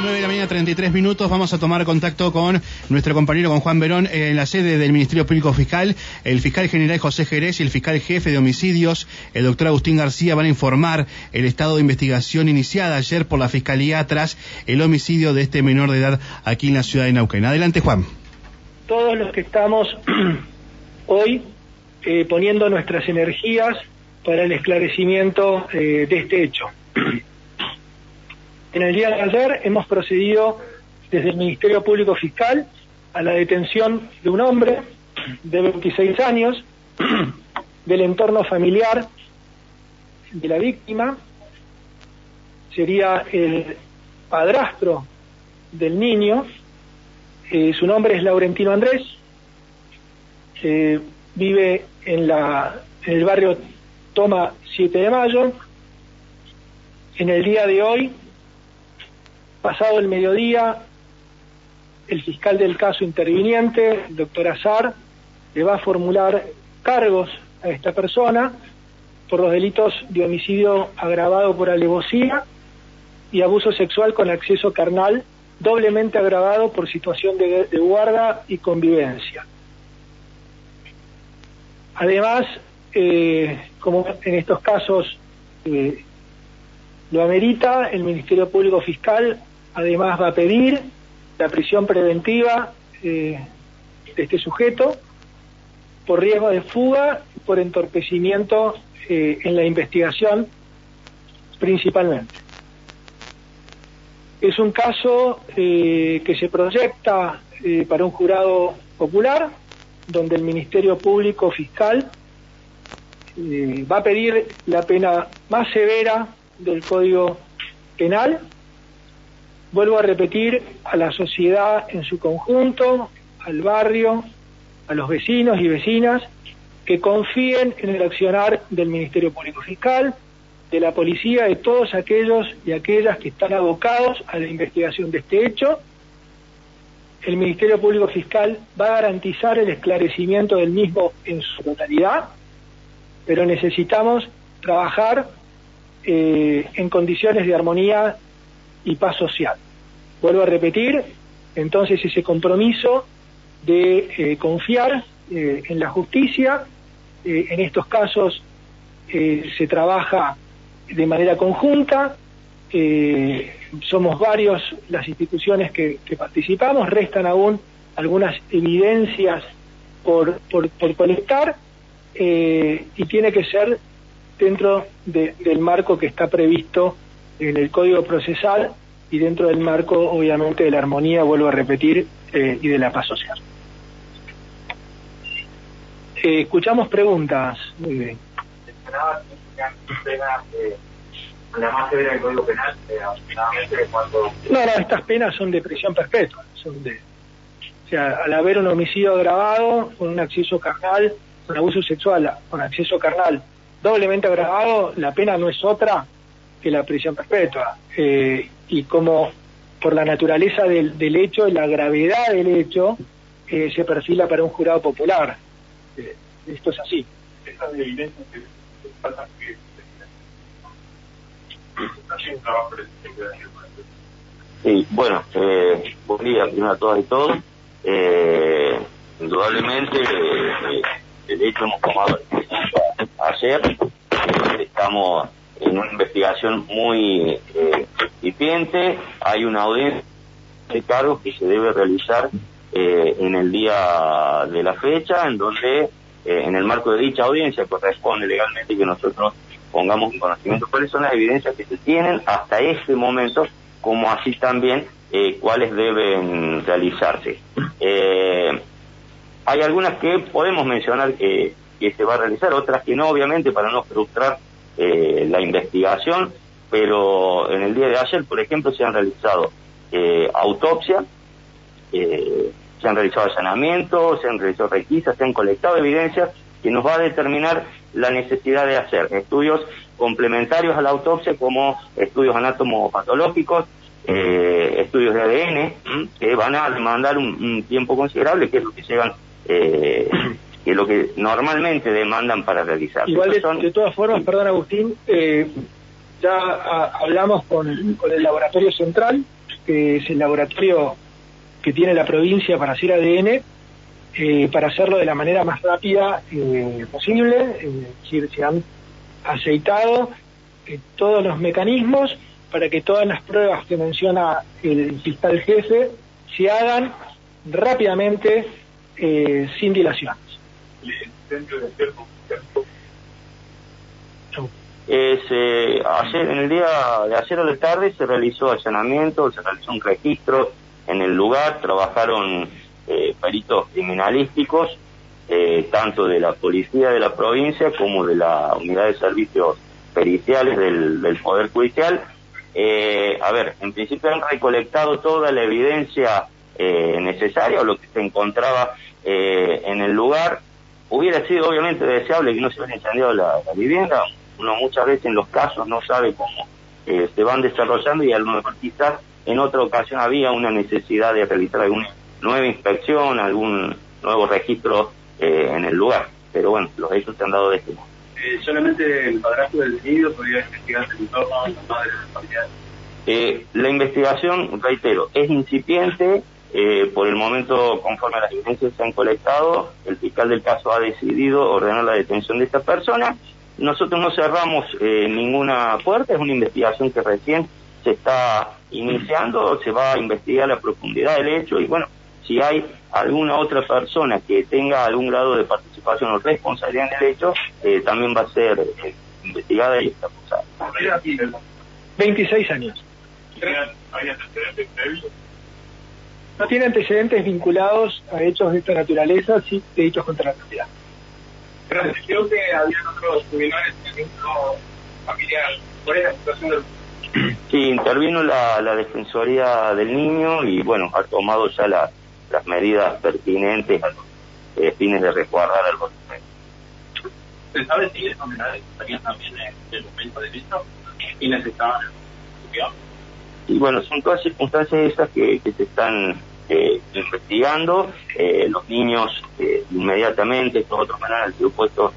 9 de la mañana, 33 minutos. Vamos a tomar contacto con nuestro compañero, con Juan Verón, en la sede del Ministerio Público Fiscal. El fiscal general José Jerez y el fiscal jefe de homicidios, el doctor Agustín García, van a informar el estado de investigación iniciada ayer por la Fiscalía tras el homicidio de este menor de edad aquí en la ciudad de Neuquén. Adelante, Juan. Todos los que estamos hoy eh, poniendo nuestras energías para el esclarecimiento eh, de este hecho. En el día de ayer hemos procedido desde el Ministerio Público Fiscal a la detención de un hombre de 26 años del entorno familiar de la víctima. Sería el padrastro del niño. Eh, su nombre es Laurentino Andrés. vive en, la, en el barrio Toma 7 de Mayo. En el día de hoy Pasado el mediodía, el fiscal del caso interviniente, el doctor Azar, le va a formular cargos a esta persona por los delitos de homicidio agravado por alevosía y abuso sexual con acceso carnal, doblemente agravado por situación de, guarda y convivencia. Además, eh, como en estos casos eh, lo amerita, el Ministerio Público Fiscal Además va a pedir la prisión preventiva eh, de este sujeto por riesgo de fuga, por entorpecimiento eh, en la investigación principalmente. Es un caso eh, que se proyecta para un jurado popular, donde el Ministerio Público Fiscal va a pedir la pena más severa del Código Penal vuelvo a repetir, a la sociedad en su conjunto, al barrio, a los vecinos y vecinas, que confíen en el accionar del Ministerio Público Fiscal, de la policía, de todos aquellos y aquellas que están abocados a la investigación de este hecho. El Ministerio Público Fiscal va a garantizar el esclarecimiento del mismo en su totalidad, pero necesitamos trabajar eh, en condiciones de armonía y paz social. Vuelvo a repetir, entonces ese compromiso de eh, confiar eh, en la justicia, eh, en estos casos se trabaja de manera conjunta, somos varios las instituciones que, participamos, restan aún algunas evidencias por, por, por colectar y tiene que ser dentro del marco que está previsto en el Código Procesal y dentro del marco, obviamente, de la armonía, vuelvo a repetir, eh, y de la paz social. Eh, escuchamos preguntas. Muy bien. la más severa Código Penal. No, no, estas penas son de prisión perpetua. Son de, o sea, al haber un homicidio agravado, con un acceso carnal, con abuso sexual, con acceso carnal doblemente agravado, la pena no es otra que la prisión perpetua. Eh, y como por la naturaleza del, del hecho, la gravedad del hecho, eh, se perfila para un jurado popular. Eh, esto es así. Sí, bueno, eh, buen día primero a todas y todos. Eh, indudablemente, eh, el hecho hemos tomado ayer, estamos en una investigación muy eh, incipiente, hay una audiencia de cargos que se debe realizar eh, en el día de la fecha, en donde eh, en el marco de dicha audiencia corresponde legalmente que nosotros pongamos en conocimiento cuáles son las evidencias que se tienen hasta este momento, como así también eh, cuáles deben realizarse. hay algunas que podemos mencionar que se va a realizar, otras que no, obviamente, para no frustrar eh, la investigación, pero en el día de ayer, por ejemplo, se han realizado eh, autopsias, eh, se han realizado allanamientos, se han realizado requisas, se han colectado evidencias que nos va a determinar la necesidad de hacer estudios complementarios a la autopsia como estudios anatomopatológicos, eh, estudios de ADN, que van a demandar un, tiempo considerable, que es lo que llevan eh, que lo que normalmente demandan para realizar. Igual de, todas formas, perdón Agustín, eh, ya hablamos con, el laboratorio central que es el laboratorio que tiene la provincia para hacer ADN, eh, para hacerlo de la manera más rápida eh, posible, es decir, se han aceitado todos los mecanismos para que todas las pruebas que menciona el fiscal jefe se hagan rápidamente sin eh, ayer, en el día de ayer a la tarde se realizó allanamiento, se realizó un registro en el lugar, trabajaron eh, peritos criminalísticos, eh, tanto de la policía de la provincia como de la unidad de servicios periciales del, del Poder Judicial. Eh, a ver, en principio han recolectado toda la evidencia eh, necesaria o lo que se encontraba en el lugar. Hubiera sido obviamente deseable que no se hubiera incendiado la, vivienda. Uno muchas veces en los casos no sabe cómo eh, se van desarrollando y a lo mejor quizás en otra ocasión había una necesidad de realizar alguna nueva inspección, algún nuevo registro eh, en el lugar. Pero bueno, los hechos se han dado de este modo. Eh, solamente el padrastro del detenido podría investigar el entorno de la madre Eh, la investigación, reitero, es incipiente, eh, por el momento, conforme a las evidencias que se han colectado, el fiscal del caso ha decidido ordenar la detención de esta persona. Nosotros no cerramos eh, ninguna puerta, es una investigación que recién se está iniciando, se va a investigar la profundidad del hecho y bueno, si hay alguna otra persona que tenga algún grado de participación o responsabilidad en el hecho, eh, también va a ser eh, investigada y acusada. 26 años. No tiene antecedentes vinculados a hechos de esta naturaleza, sí delitos contra la propiedad. Pero creo que había otros criminales en el familiar. ¿Cuál es la situación del Sí, intervino la, la Defensoría del Niño y bueno, ha tomado ya la- las medidas pertinentes a los eh, fines de resguardar al bosque. ¿Se sabe si esos menores estarían también en el momento de visto y necesitaban el estudio? Y bueno, son todas circunstancias esas que, que se están eh, investigando. Eh, los niños eh, inmediatamente, estos otros menores han sido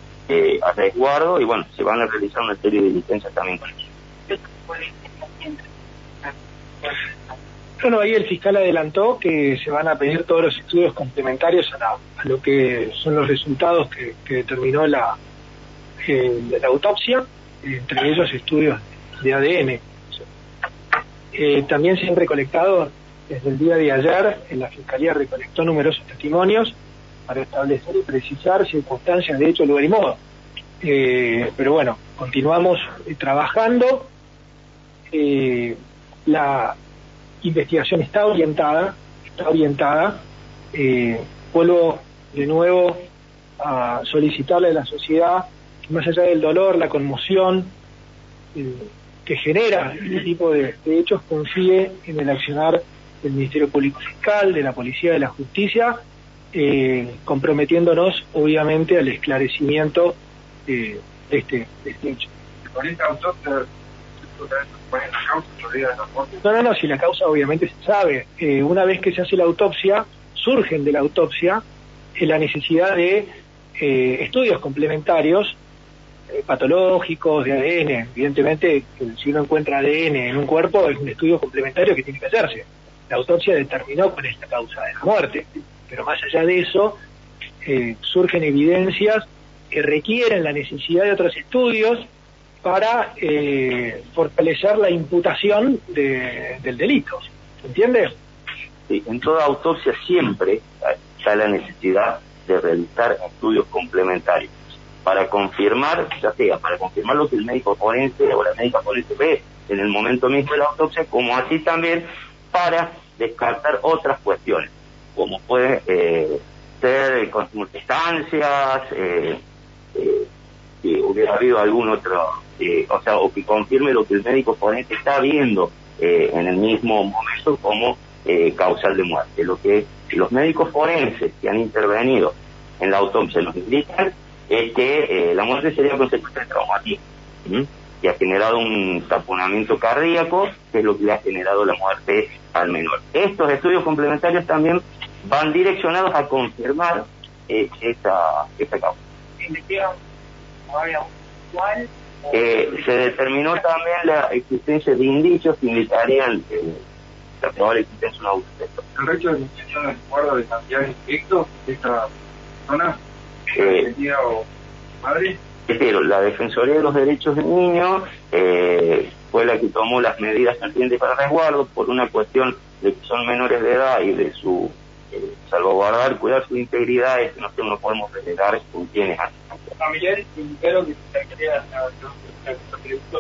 a resguardo y bueno, se van a realizar una serie de diligencias también con ellos. Bueno, ahí el fiscal adelantó que se van a pedir todos los estudios complementarios a, la- a lo que son los resultados que, determinó la, la autopsia, entre ellos estudios de ADN. Eh, también se han recolectado, desde el día de ayer, en la Fiscalía recolectó numerosos testimonios para establecer y precisar circunstancias de hecho, lugar y modo. Eh, pero bueno, continuamos eh, trabajando. Eh, la investigación está orientada, está orientada. Eh, vuelvo de nuevo a solicitarle a la sociedad más allá del dolor, la conmoción eh, que genera este tipo de hechos, confíe en el accionar del Ministerio Público Fiscal, de la Policía de la Justicia, eh, comprometiéndonos obviamente al esclarecimiento eh, de, este, de este hecho. Con esta autopsia, ¿cuál es la causa? ¿Todavía no? No, no, si la causa obviamente se sabe. Eh, una vez que se hace la autopsia, surgen de la autopsia eh, la necesidad de eh, estudios complementarios patológicos de ADN. Evidentemente, si uno encuentra ADN en un cuerpo, es un estudio complementario que tiene que hacerse. La autopsia determinó con esta causa de la muerte, pero más allá de eso, eh, surgen evidencias que requieren la necesidad de otros estudios para eh, fortalecer la imputación de- del delito. ¿Se entiende? Sí, en toda autopsia siempre está la necesidad de realizar estudios complementarios para confirmar, ya sea para confirmar lo que el médico forense o la médica forense ve en el momento mismo de la autopsia, como así también para descartar otras cuestiones, como puede eh, ser circunstancias, eh, eh, que hubiera habido algún otro, eh, o sea, o que confirme lo que el médico forense está viendo eh, en el mismo momento como eh, causal de muerte. Lo que los médicos forenses que han intervenido en la autopsia nos indican es que la muerte sería consecuencia de traumatismo, ¿m? Que ha generado un taponamiento cardíaco, que es lo que le ha generado la muerte al menor. Estos estudios complementarios también van direccionados a confirmar eh, esta, esta causa. Eh, se determinó también la existencia de indicios que indicarían eh, la probable existencia de un sexual. ¿El resto de la de acuerdo de cantidad de efectos de esta persona? Eh, o madre? Pero la Defensoría de los Derechos del Niño eh, fue la que tomó las medidas pertinentes para resguardo por una cuestión de que son menores de edad y de su eh, salvaguardar, cuidar su integridad, es que nosotros no podemos delegar con quienes hacen. Familiares indicaron que se quería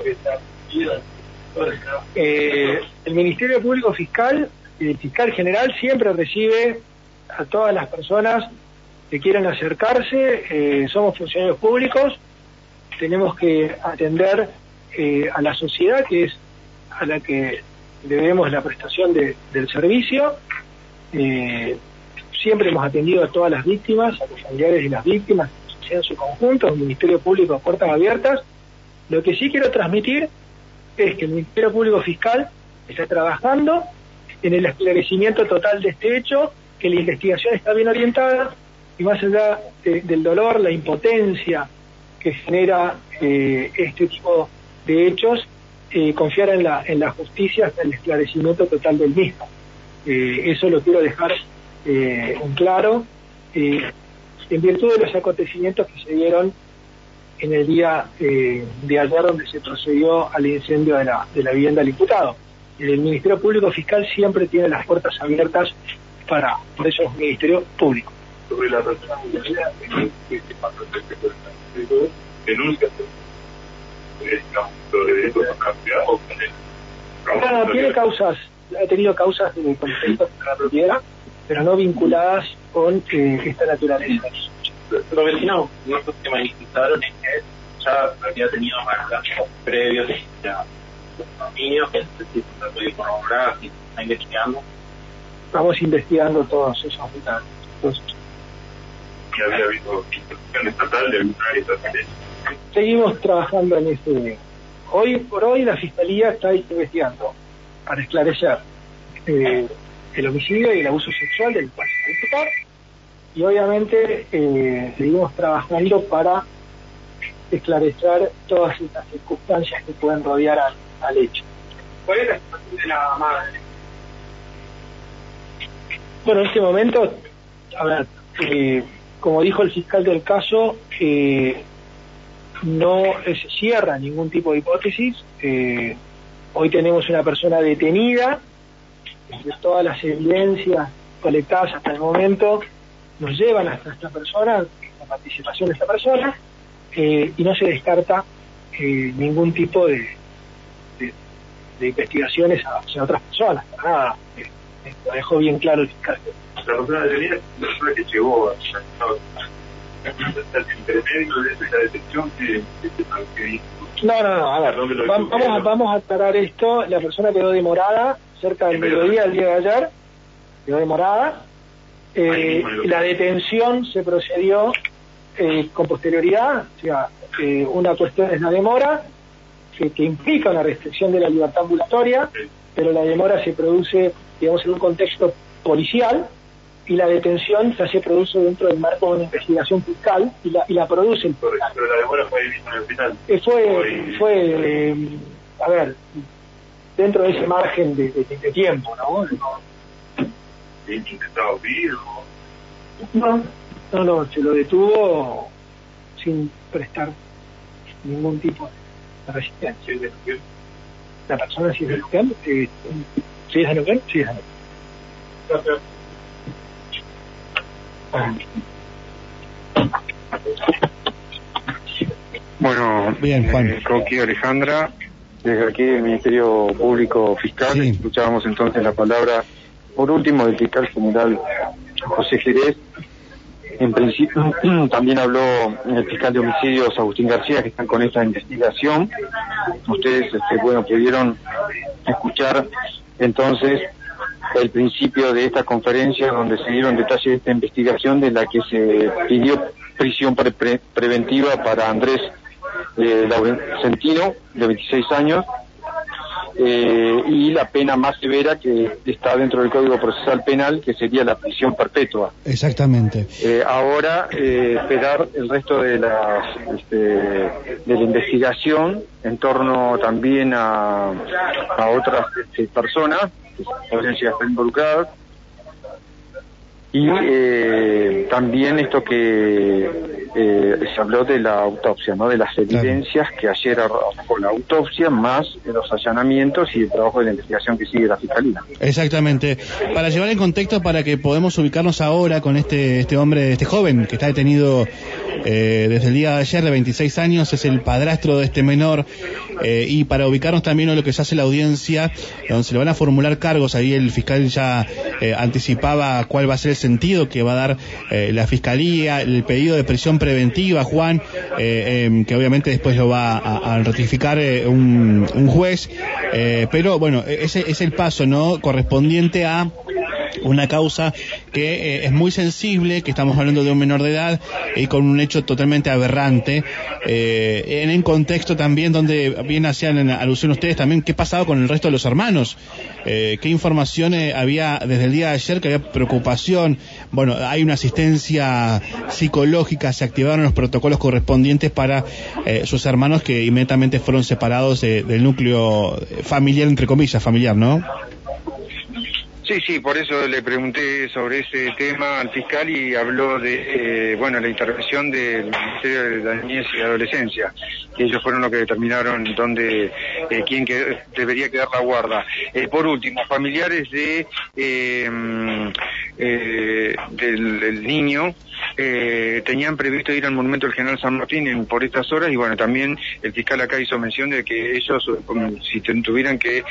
que está eh, el Ministerio Público Fiscal, el fiscal general, siempre recibe a todas las personas que quieran acercarse. Eh, somos funcionarios públicos, tenemos que atender eh, a la sociedad, que es a la que debemos la prestación de, del servicio. Eh, siempre hemos atendido a todas las víctimas, a los familiares de las víctimas, en su conjunto, el Ministerio Público a puertas abiertas. Lo que sí quiero transmitir es que el Ministerio Público Fiscal está trabajando en el esclarecimiento total de este hecho, que la investigación está bien orientada y más allá del dolor, la impotencia que genera eh, este tipo de hechos, eh, confiar en la, en la justicia hasta el esclarecimiento total del mismo. Eh, eso lo quiero dejar en claro, en virtud de los acontecimientos que se dieron en el día eh, de ayer donde se procedió al incendio de la, de la vivienda del imputado. El Ministerio Público Fiscal siempre tiene las puertas abiertas para, por eso es Ministerio Público. Sobre la persona que denuncia sobre no, tiene causas, ha tenido causas de conflicto con la propiedad, pero no vinculadas con eh, esta naturaleza los vecinos que manifestaron es que ya había tenido maltratos previos de los niños, que se puede corroborar, si está investigando. Estamos investigando todos esos detalles. ¿Y había habido institución estatal de Seguimos trabajando en este. Hoy por hoy la Fiscalía está investigando para esclarecer eh, el homicidio y el abuso sexual del cual se y obviamente eh, seguimos trabajando para esclarecer todas estas circunstancias que pueden rodear al, hecho. ¿Cuál es la situación de la madre? Bueno, en este momento, a ver, eh, como dijo el fiscal del caso, eh, no se cierra ningún tipo de hipótesis. hoy tenemos una persona detenida, de todas las evidencias colectadas hasta el momento, nos llevan hasta esta persona, la participación de esta persona, eh, y no se descarta eh, ningún tipo de, de, investigaciones hacia otras personas, para nada. Eh, lo dejó bien claro el fiscal. La persona detenida es la persona que llegó a el intermedio de esa detención que, no, no, no, a ver, vamos, a, vamos a aclarar esto. La persona quedó demorada cerca del mediodía del día de ayer, quedó demorada, eh, la detención se procedió eh, con posterioridad, o sea, eh, una cuestión es la demora, que, implica una restricción de la libertad ambulatoria, pero la demora se produce, digamos, en un contexto policial, y la detención ya se produce dentro del marco de una investigación fiscal y la, y la produce el Pero la demora fue en el hospital. fue, fue a ver, dentro de ese margen de, de tiempo, ¿no? intentado huir No, no, no, se lo detuvo sin prestar ningún tipo de resistencia. La persona si es denunciante, eh, si es denunciante, sí es denunciante. Bueno, Bien, Juan. Eh, Alejandra, desde aquí del Ministerio Público Fiscal, Sí. escuchábamos entonces la palabra por último, el fiscal general José Jerez, en principio también habló el fiscal de homicidios Agustín García, que están con esta investigación. Ustedes, este, bueno, pudieron escuchar entonces el principio de esta conferencia donde se dieron detalles de esta investigación de la que se pidió prisión preventiva para Andrés eh, Laurentino, de 26 años, eh, y la pena más severa que está dentro del Código Procesal Penal, que sería la prisión perpetua. Exactamente. Eh, ahora, eh, esperar el resto de, las, este, de la investigación en torno también a, a otras este, personas la audiencia está involucrada. Y eh, también esto que eh, se habló de la autopsia, ¿no? De las evidencias que ayer arrojó la autopsia, más los allanamientos y el trabajo de la investigación que sigue la Fiscalía. Exactamente. Para llevar en contexto, para que podamos ubicarnos ahora con este, este hombre, este joven que está detenido eh, desde el día de ayer de 26 años, es el padrastro de este menor, eh, y para ubicarnos también en lo que se hace la audiencia, donde se le van a formular cargos, ahí el fiscal ya eh, anticipaba cuál va a ser el sentido que va a dar eh, la fiscalía, el pedido de prisión preventiva, Juan, em, que obviamente después lo va a, ratificar un, un, juez, pero bueno, ese es el paso, ¿no? Correspondiente a una causa que eh, es muy sensible, que estamos hablando de un menor de edad y con un hecho totalmente aberrante, eh, en un contexto también donde bien hacían alusión ustedes también qué pasaba con el resto de los hermanos, eh, qué información había desde el día de ayer, que había preocupación, bueno, hay una asistencia psicológica, se activaron los protocolos correspondientes para sus hermanos que inmediatamente fueron separados del núcleo familiar, entre comillas, familiar, ¿no? Sí, sí, por eso le pregunté sobre ese tema al fiscal y habló de, eh, bueno, la intervención del Ministerio de la Niñez y Adolescencia, que ellos fueron los que determinaron dónde, eh, quién debería quedar la guarda. Eh, por último, familiares de del, niño tenían previsto ir al Monumento del General San Martín por estas horas y bueno, también el fiscal acá hizo mención de que ellos, si tuvieran que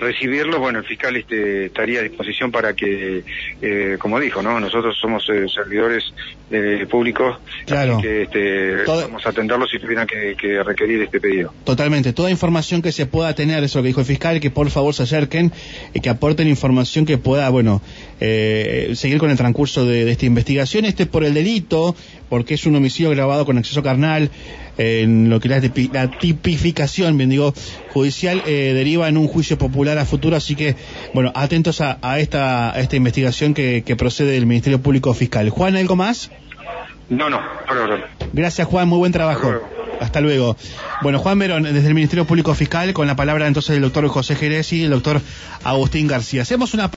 recibirlo, bueno, el fiscal este estaría a disposición para que, eh, como dijo, ¿no? Nosotros somos eh, servidores eh, públicos, claro. que este, vamos a atenderlos si tuvieran que, requerir este pedido. Totalmente. Toda información que se pueda tener, eso que dijo el fiscal, que por favor se acerquen y que aporten información que pueda, bueno, seguir con el transcurso de, esta investigación. Este por el delito, porque es un homicidio grabado con acceso carnal, en lo que la, la tipificación, bien digo, judicial, deriva en un juicio popular a futuro, así que, bueno, atentos a, esta, esta investigación que, procede del Ministerio Público Fiscal. Juan, ¿algo más? No, no, Gracias, Juan, muy buen trabajo. Hasta luego. Bueno, Juan Verón, desde el Ministerio Público Fiscal, con la palabra entonces del doctor José Jerez y el doctor Agustín García. Hacemos una